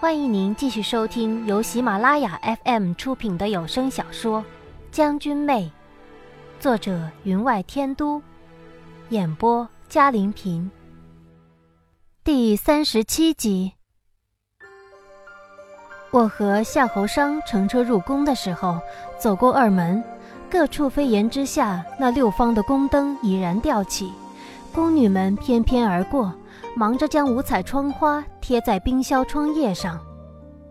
欢迎您继续收听由喜马拉雅 FM 出品的有声小说《将军妹》，作者云外天都，演播嘉玲平。第三十七集，我和夏侯商乘车入宫的时候，走过二门，各处飞檐之下，那六方的宫灯已然吊起，宫女们翩翩而过。忙着将五彩窗花贴在冰销窗叶上，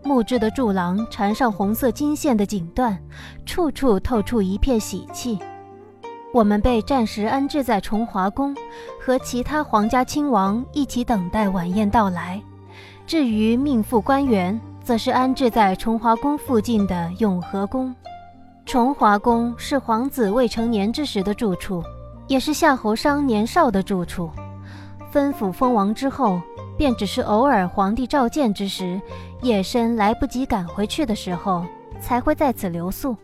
木质的柱廊缠上红色金线的锦缎，处处透出一片喜气。我们被暂时安置在崇华宫，和其他皇家亲王一起等待晚宴到来。至于命妇官员，则是安置在崇华宫附近的永和宫。崇华宫是皇子未成年之时的住处，也是夏侯商年少的住处。分府封王之后，便只是偶尔皇帝召见之时，夜深来不及赶回去的时候，才会在此留宿。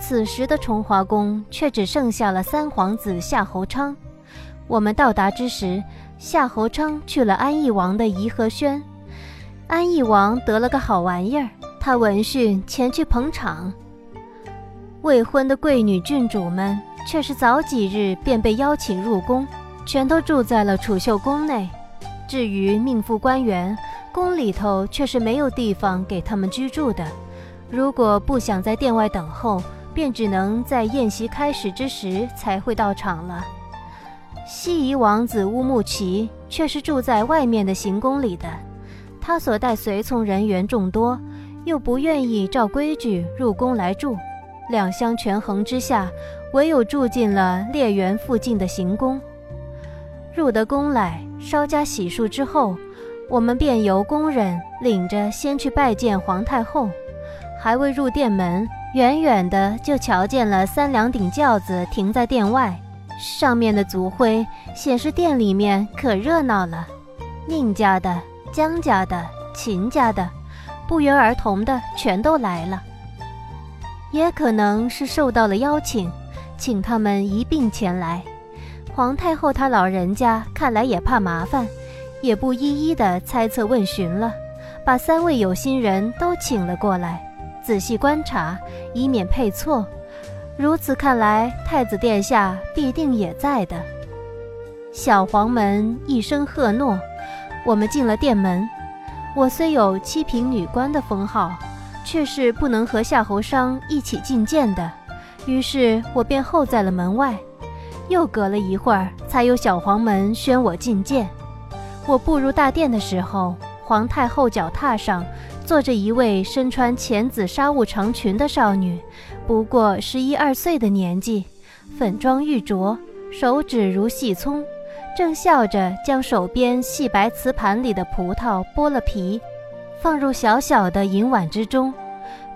此时的崇华宫却只剩下了三皇子夏侯昌。我们到达之时，夏侯昌去了安义王的颐和轩。安义王得了个好玩意儿，他闻讯前去捧场。未婚的贵女郡主们却是早几日便被邀请入宫。全都住在了储秀宫内，至于命妇官员，宫里头却是没有地方给他们居住的。如果不想在殿外等候，便只能在宴席开始之时才会到场了。西夷王子乌木齐却是住在外面的行宫里的，他所带随从人员众多，又不愿意照规矩入宫来住，两相权衡之下，唯有住进了猎园附近的行宫。入得宫来，稍加洗漱之后，我们便由宫人领着先去拜见皇太后。还未入殿门，远远的就瞧见了三两顶轿子停在殿外，上面的族徽显示殿里面可热闹了。宁家的、江家的、秦家的，不约而同的全都来了。也可能是受到了邀请，请他们一并前来。皇太后她老人家看来也怕麻烦，也不一一的猜测问询了，把三位有心人都请了过来，仔细观察，以免配错。如此看来，太子殿下必定也在的。小黄门一声喝诺，我们进了殿门。我虽有七品女官的封号，却是不能和夏侯商一起觐见的，于是我便候在了门外。又隔了一会儿，才有小黄门宣我觐见。我步入大殿的时候，皇太后脚踏上坐着一位身穿浅紫纱雾长裙的少女，不过十一二岁的年纪，粉妆玉琢，手指如细葱，正笑着将手边细白瓷盘里的葡萄剥了皮，放入小小的银碗之中，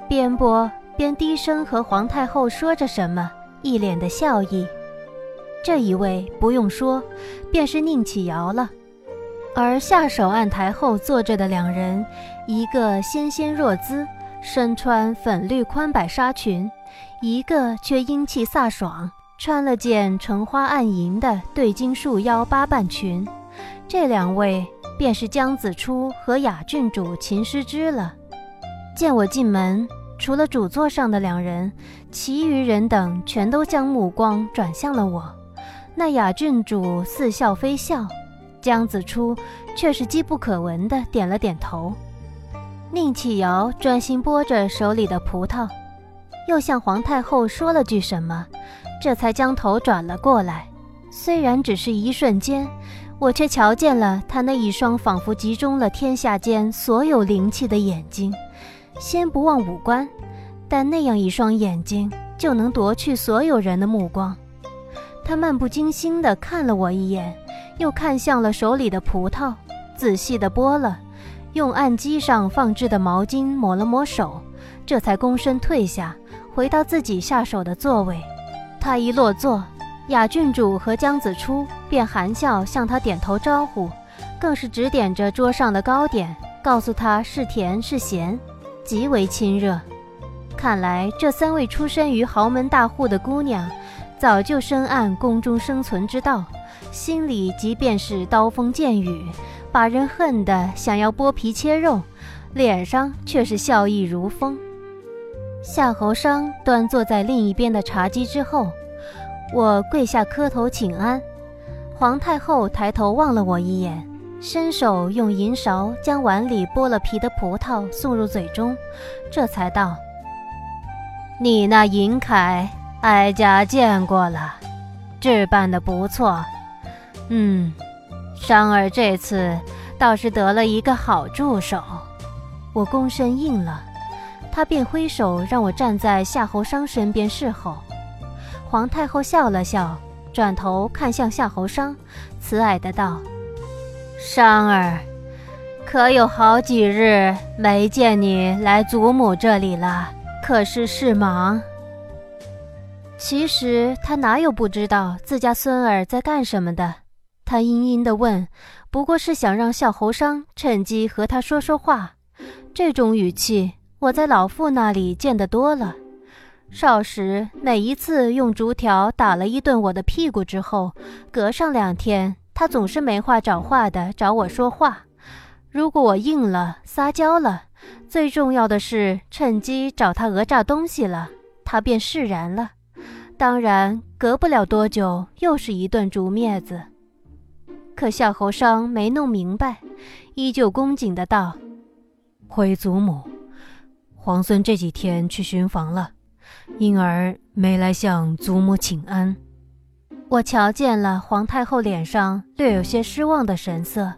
边剥边低声和皇太后说着什么，一脸的笑意。这一位不用说，便是宁启尧了。而下手案台后坐着的两人，一个纤纤若姿，身穿粉绿宽摆纱裙；一个却英气飒爽，穿了件橙花暗银的对襟束腰八瓣裙。这两位便是江子初和雅郡主秦师之了。见我进门，除了主座上的两人，其余人等全都将目光转向了我。那雅郡主似笑非笑，江子初却是机不可闻的点了点头。宁启尧专心剥着手里的葡萄，又向皇太后说了句什么，这才将头转了过来。虽然只是一瞬间，我却瞧见了他那一双仿佛集中了天下间所有灵气的眼睛。先不忘五官，但那样一双眼睛就能夺去所有人的目光。他漫不经心地看了我一眼，又看向了手里的葡萄，仔细地剥了，用案几上放置的毛巾抹了抹手，这才躬身退下，回到自己下手的座位。他一落座，雅郡主和江子初便含笑向他点头招呼，更是指点着桌上的糕点，告诉他是甜是咸，极为亲热。看来这三位出身于豪门大户的姑娘。早就深谙宫中生存之道，心里即便是刀锋剑雨，把人恨得想要剥皮切肉，脸上却是笑意如风。夏侯商端坐在另一边的茶几之后，我跪下磕头请安。皇太后抬头望了我一眼，伸手用银勺将碗里剥了皮的葡萄送入嘴中，这才道：“你那银铠，哀家见过了，置办的不错。嗯，商儿这次倒是得了一个好助手。”我躬身应了，他便挥手让我站在夏侯商身边侍候。皇太后笑了笑，转头看向夏侯商，慈爱的道：“商儿，可有好几日没见你来祖母这里了？可是事忙？”其实他哪有不知道自家孙儿在干什么的？他阴阴的问，不过是想让笑侯商趁机和他说说话。这种语气，我在老妇那里见得多了。少时每一次用竹条打了一顿我的屁股之后，隔上两天，他总是没话找话的找我说话。如果我应了，撒娇了，最重要的是趁机找他讹诈东西了，他便释然了。当然，隔不了多久，又是一顿竹篾子。可夏侯商没弄明白，依旧恭谨的道。回祖母，皇孙这几天去巡房了，因而没来向祖母请安。我瞧见了皇太后脸上略有些失望的神色，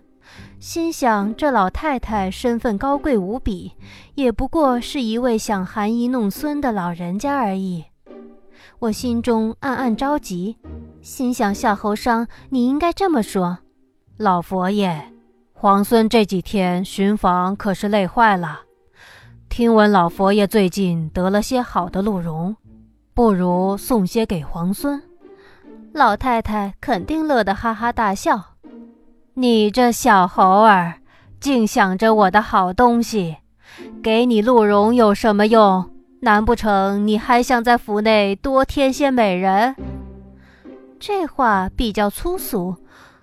心想这老太太身份高贵无比，也不过是一位想含饴弄孙的老人家而已。我心中暗暗着急，心想夏侯商，你应该这么说，老佛爷。皇孙这几天巡房可是累坏了，听闻老佛爷最近得了些好的鹿茸，不如送些给皇孙。老太太肯定乐得哈哈大笑。你这小猴儿，竟想着我的好东西，给你鹿茸有什么用？难不成你还想在府内多添些美人？这话比较粗俗。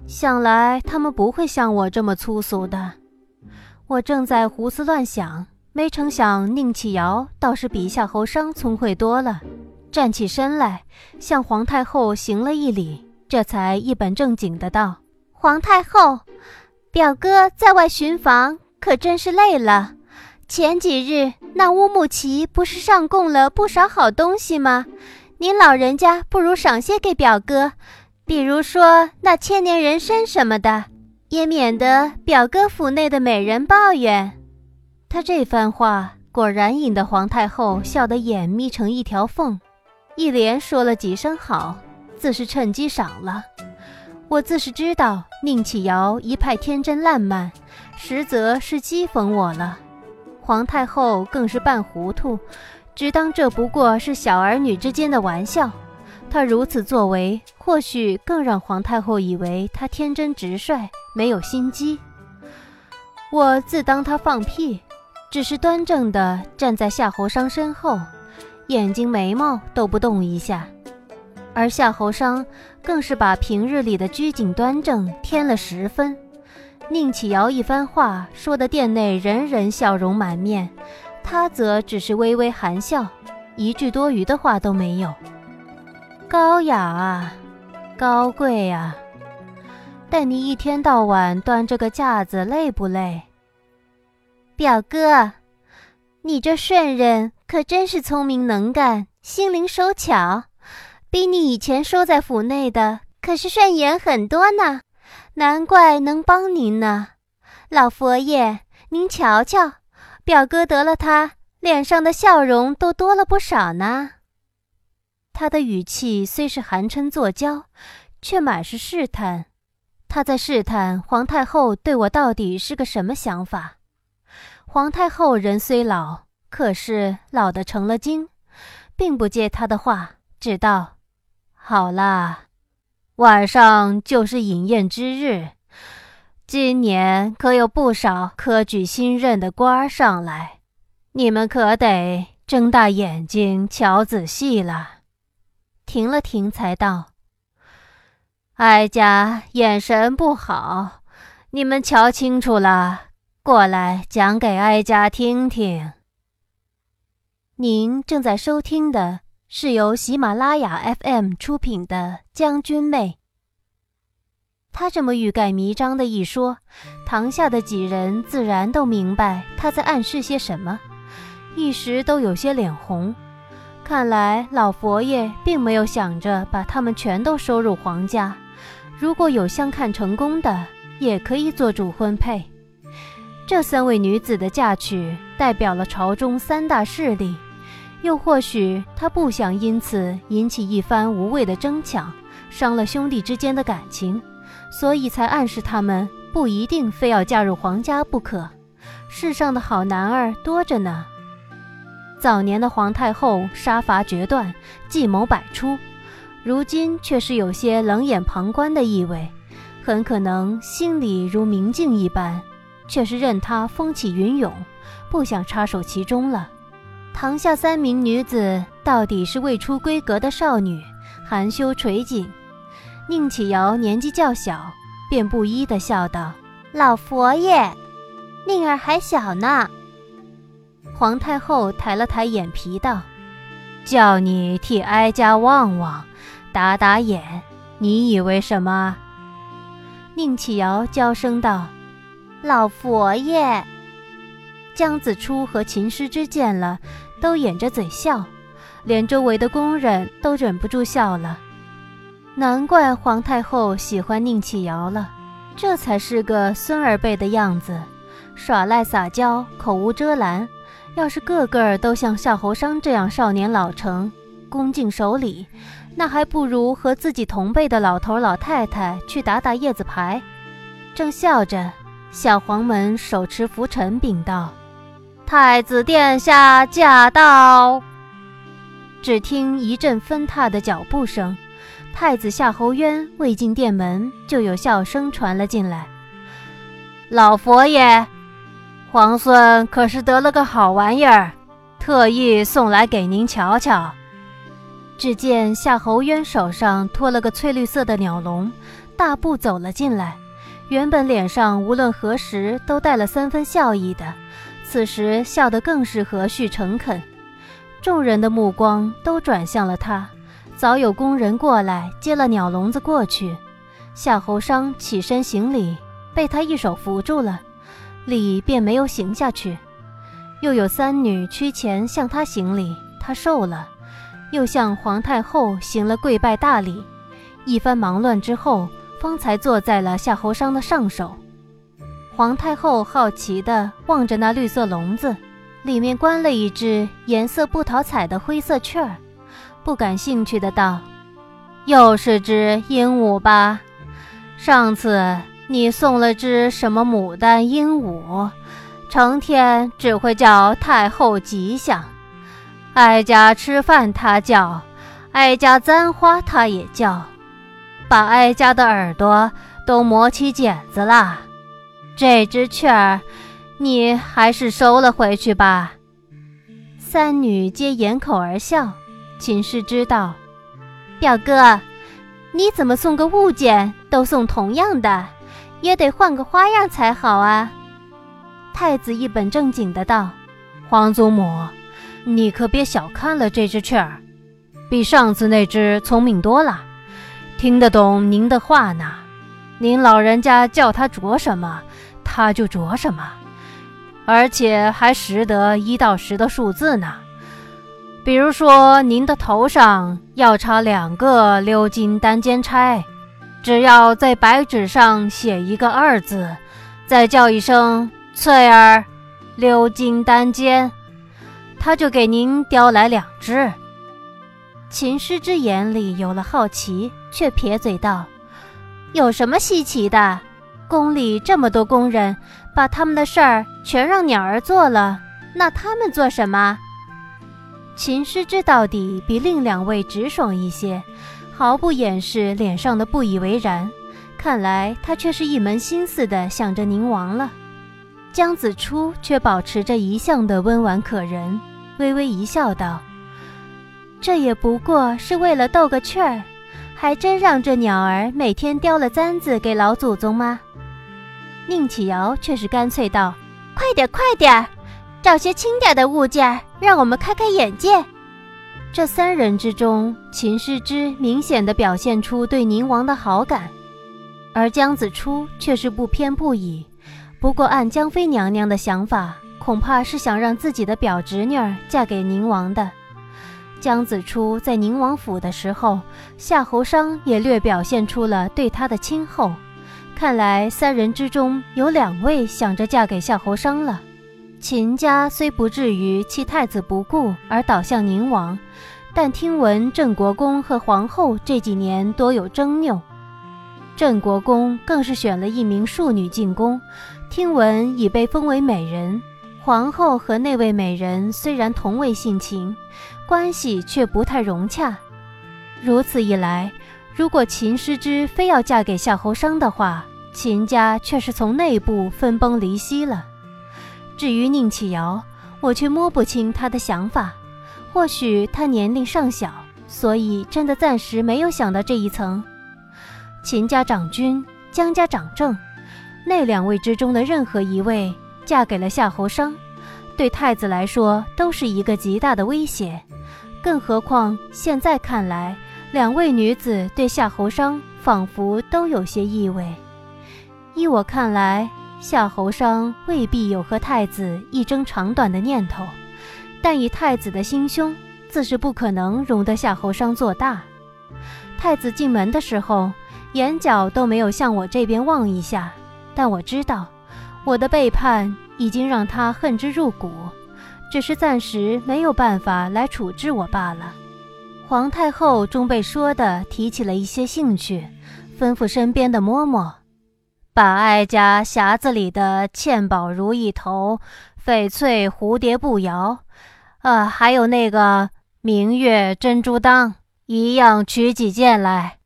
想来他们不会像我这么粗俗的。我正在胡思乱想，没成想宁启尧倒是比夏侯商聪慧多了，站起身来向皇太后行了一礼，这才一本正经的道：“皇太后，表哥在外巡防，可真是累了。前几日那乌木齐不是上供了不少好东西吗？您老人家不如赏些给表哥。”比如说那千年人参什么的，也免得表哥府内的美人抱怨。他这番话果然引得皇太后笑得眼眯成一条缝，一连说了几声好，自是趁机赏了。我自是知道宁启尧一派天真烂漫，实则是讥讽我了。皇太后更是半糊涂，只当这不过是小儿女之间的玩笑。他如此作为，或许更让皇太后以为他天真直率，没有心机。我自当他放屁，只是端正地站在夏侯商身后，眼睛眉毛都不动一下。而夏侯商更是把平日里的拘谨端正添了十分。宁启尧一番话说的店内人人笑容满面，他则只是微微含笑，一句多余的话都没有。高雅啊，高贵啊！但你一天到晚端着个架子，累不累？表哥，你这顺人可真是聪明能干，心灵手巧，比你以前收在府内的可是顺眼很多呢。难怪能帮您呢。老佛爷，您瞧瞧，表哥得了他，脸上的笑容都多了不少呢。他的语气虽是寒嗔作娇，却满是试探。他在试探皇太后对我到底是个什么想法。皇太后人虽老，可是老的成了精，并不接他的话，只道：“好啦，晚上就是饮宴之日，今年可有不少科举新任的官上来，你们可得睁大眼睛瞧仔细了。”停了停，才道：“哀家眼神不好，你们瞧清楚了，过来讲给哀家听听。您正在收听的是由喜马拉雅 FM 出品的《将军妹》。他这么欲盖弥彰的一说，堂下的几人自然都明白他在暗示些什么，一时都有些脸红。看来老佛爷并没有想着把他们全都收入皇家，如果有相看成功的，也可以做主婚配。这三位女子的嫁娶，代表了朝中三大势力，又或许他不想因此引起一番无谓的争抢，伤了兄弟之间的感情，所以才暗示他们不一定非要嫁入皇家不可。世上的好男儿多着呢。早年的皇太后杀伐决断，计谋百出，如今却是有些冷眼旁观的意味，很可能心里如明镜一般。却是任他风起云涌，不想插手其中了。堂下三名女子到底是未出闺阁的少女，含羞垂颈。宁启瑶年纪较小，便不依的笑道：“老佛爷，宁儿还小呢。”皇太后抬了抬眼皮道：“叫你替哀家望望，打打眼，你以为什么？”宁启瑶娇声道。老佛爷，江子初和秦师之见了，都掩着嘴笑，连周围的宫人都忍不住笑了。难怪皇太后喜欢宁启瑶了，这才是个孙儿辈的样子，耍赖撒娇，口无遮拦。要是个个都像夏侯商这样少年老成、恭敬守礼，那还不如和自己同辈的老头老太太去打打叶子牌。正笑着。小黄门手持拂尘禀道：“太子殿下驾到。”只听一阵纷踏的脚步声，太子夏侯渊未进殿门，就有笑声传了进来：“老佛爷，皇孙可是得了个好玩意儿，特意送来给您瞧瞧。”只见夏侯渊手上托了个翠绿色的鸟笼，大步走了进来。原本脸上无论何时都带了三分笑意的，此时笑得更是和煦诚恳。众人的目光都转向了他，早有工人过来接了鸟笼子过去。夏侯商起身行礼，被他一手扶住了，礼便没有行下去。又有三女趋前向他行礼，他受了，又向皇太后行了跪拜大礼。一番忙乱之后。方才坐在了夏侯商的上首，皇太后好奇地望着那绿色笼子，里面关了一只颜色不讨彩的灰色雀儿，不感兴趣的道：“又是只鹦鹉吧？上次你送了只什么牡丹鹦鹉，成天只会叫太后吉祥，哀家吃饭它叫，哀家簪花它也叫。”把哀家的耳朵都磨起茧子了，这只雀儿，你还是收了回去吧。三女皆掩口而笑。秦氏知道，表哥，你怎么送个物件都送同样的，也得换个花样才好啊。太子一本正经的道：“皇祖母，你可别小看了这只雀儿，比上次那只聪明多了。”听得懂您的话呢，您老人家叫它啄什么，他就啄什么，而且还识得一到十的数字呢。比如说，您的头上要插两个鎏金单肩钗，只要在白纸上写一个二字，再叫一声“翠儿”，鎏金单肩，他就给您叼来两只。秦师之眼里有了好奇，却撇嘴道：“有什么稀奇的？宫里这么多工人，把他们的事儿全让鸟儿做了，那他们做什么？”秦师之到底比另两位直爽一些，毫不掩饰脸上的不以为然。看来他却是一门心思的想着宁王了。江子初却保持着一向的温婉可人，微微一笑，道。这也不过是为了逗个趣儿，还真让这鸟儿每天叼了簪子给老祖宗吗？宁启尧却是干脆道：“快点，快点，找些轻点的物件，让我们开开眼界。这三人之中，秦师之明显的表现出对宁王的好感，而姜子初却是不偏不倚。不过，按江妃娘娘的想法，恐怕是想让自己的表侄女儿嫁给宁王的。姜子初在宁王府的时候，夏侯商也略表现出了对他的亲厚。看来三人之中有两位想着嫁给夏侯商了。秦家虽不至于弃太子不顾而倒向宁王，但听闻郑国公和皇后这几年多有争拗，郑国公更是选了一名庶女进宫，听闻已被封为美人。皇后和那位美人虽然同为性情，关系却不太融洽。如此一来，如果秦师之非要嫁给夏侯商的话，秦家却是从内部分崩离析了。至于宁启尧，我却摸不清他的想法。或许他年龄尚小，所以真的暂时没有想到这一层。秦家长君、江家长政，那两位之中的任何一位嫁给了夏侯商，对太子来说都是一个极大的威胁。更何况现在看来，两位女子对夏侯商仿佛都有些意味。依我看来。夏侯商未必有和太子一争长短的念头，但以太子的心胸，自是不可能容得夏侯商做大。太子进门的时候，眼角都没有向我这边望一下，但我知道，我的背叛已经让他恨之入骨，只是暂时没有办法来处置我罢了。皇太后终被说的提起了一些兴趣，吩咐身边的嬷嬷。把哀家匣子里的嵌宝如意头、翡翠蝴蝶步摇，呃，还有那个明月珍珠当，一样取几件来。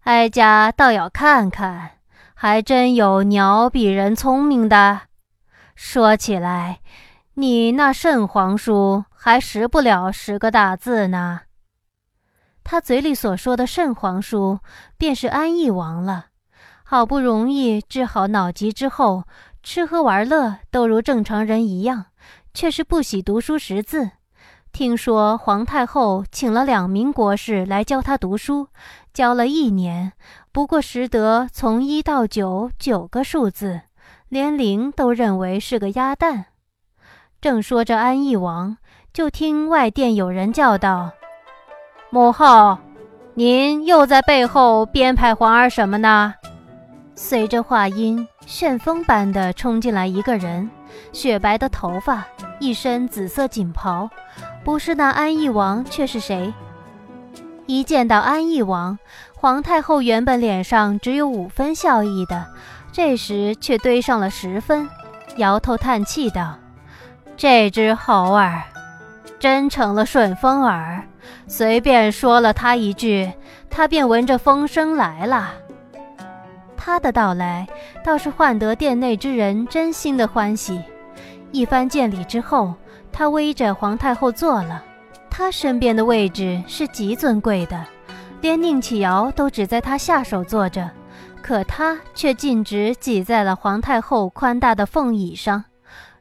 哀家倒要看看，还真有鸟比人聪明的。说起来，你那圣皇书还识不了十个大字呢。他嘴里所说的圣皇书，便是安义王了。好不容易治好脑疾之后，吃喝玩乐都如正常人一样，却是不喜读书识字。听说皇太后请了两名国士来教他读书，教了一年，不过识得从一到九九个数字，连零都认为是个鸭蛋。正说着安义王，就听外殿有人叫道：“母后，您又在背后编排皇儿什么呢？”随着话音，旋风般的冲进来一个人，雪白的头发，一身紫色锦袍，不是那安义王，却是谁？一见到安义王，皇太后原本脸上只有五分笑意的，这时却堆上了十分，摇头叹气道：“这只猴儿，真成了顺风耳，随便说了他一句，他便闻着风声来了。”他的到来倒是换得殿内之人真心的欢喜。一番见礼之后，他偎着皇太后坐了。他身边的位置是极尊贵的，连宁启尧都只在他下手坐着，可他却径直挤在了皇太后宽大的凤椅上。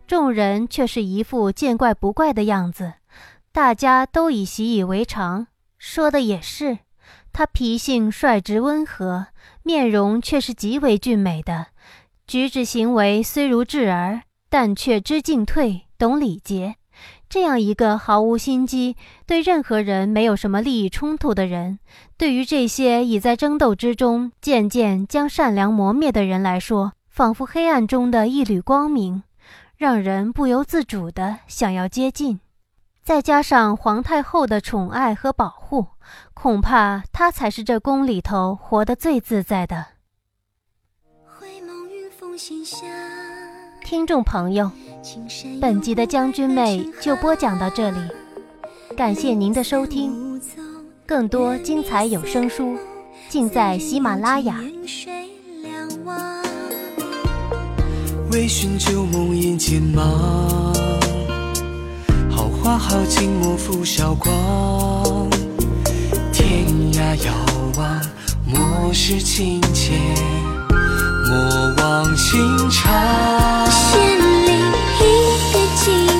众人却是一副见怪不怪的样子，大家都已习以为常。说的也是，他脾性率直温和。面容却是极为俊美的，举止行为虽如稚儿，但却知进退，懂礼节。这样一个毫无心机、对任何人没有什么利益冲突的人，对于这些已在争斗之中渐渐将善良磨灭的人来说，仿佛黑暗中的一缕光明，让人不由自主地想要接近。再加上皇太后的宠爱和保护，恐怕她才是这宫里头活得最自在的。听众朋友，本集的将军妹就播讲到这里，感谢您的收听，更多精彩有声书尽在喜马拉雅。微醺旧梦眼前花好景莫负韶光，遥望，莫失亲切，莫忘情长。心里一个。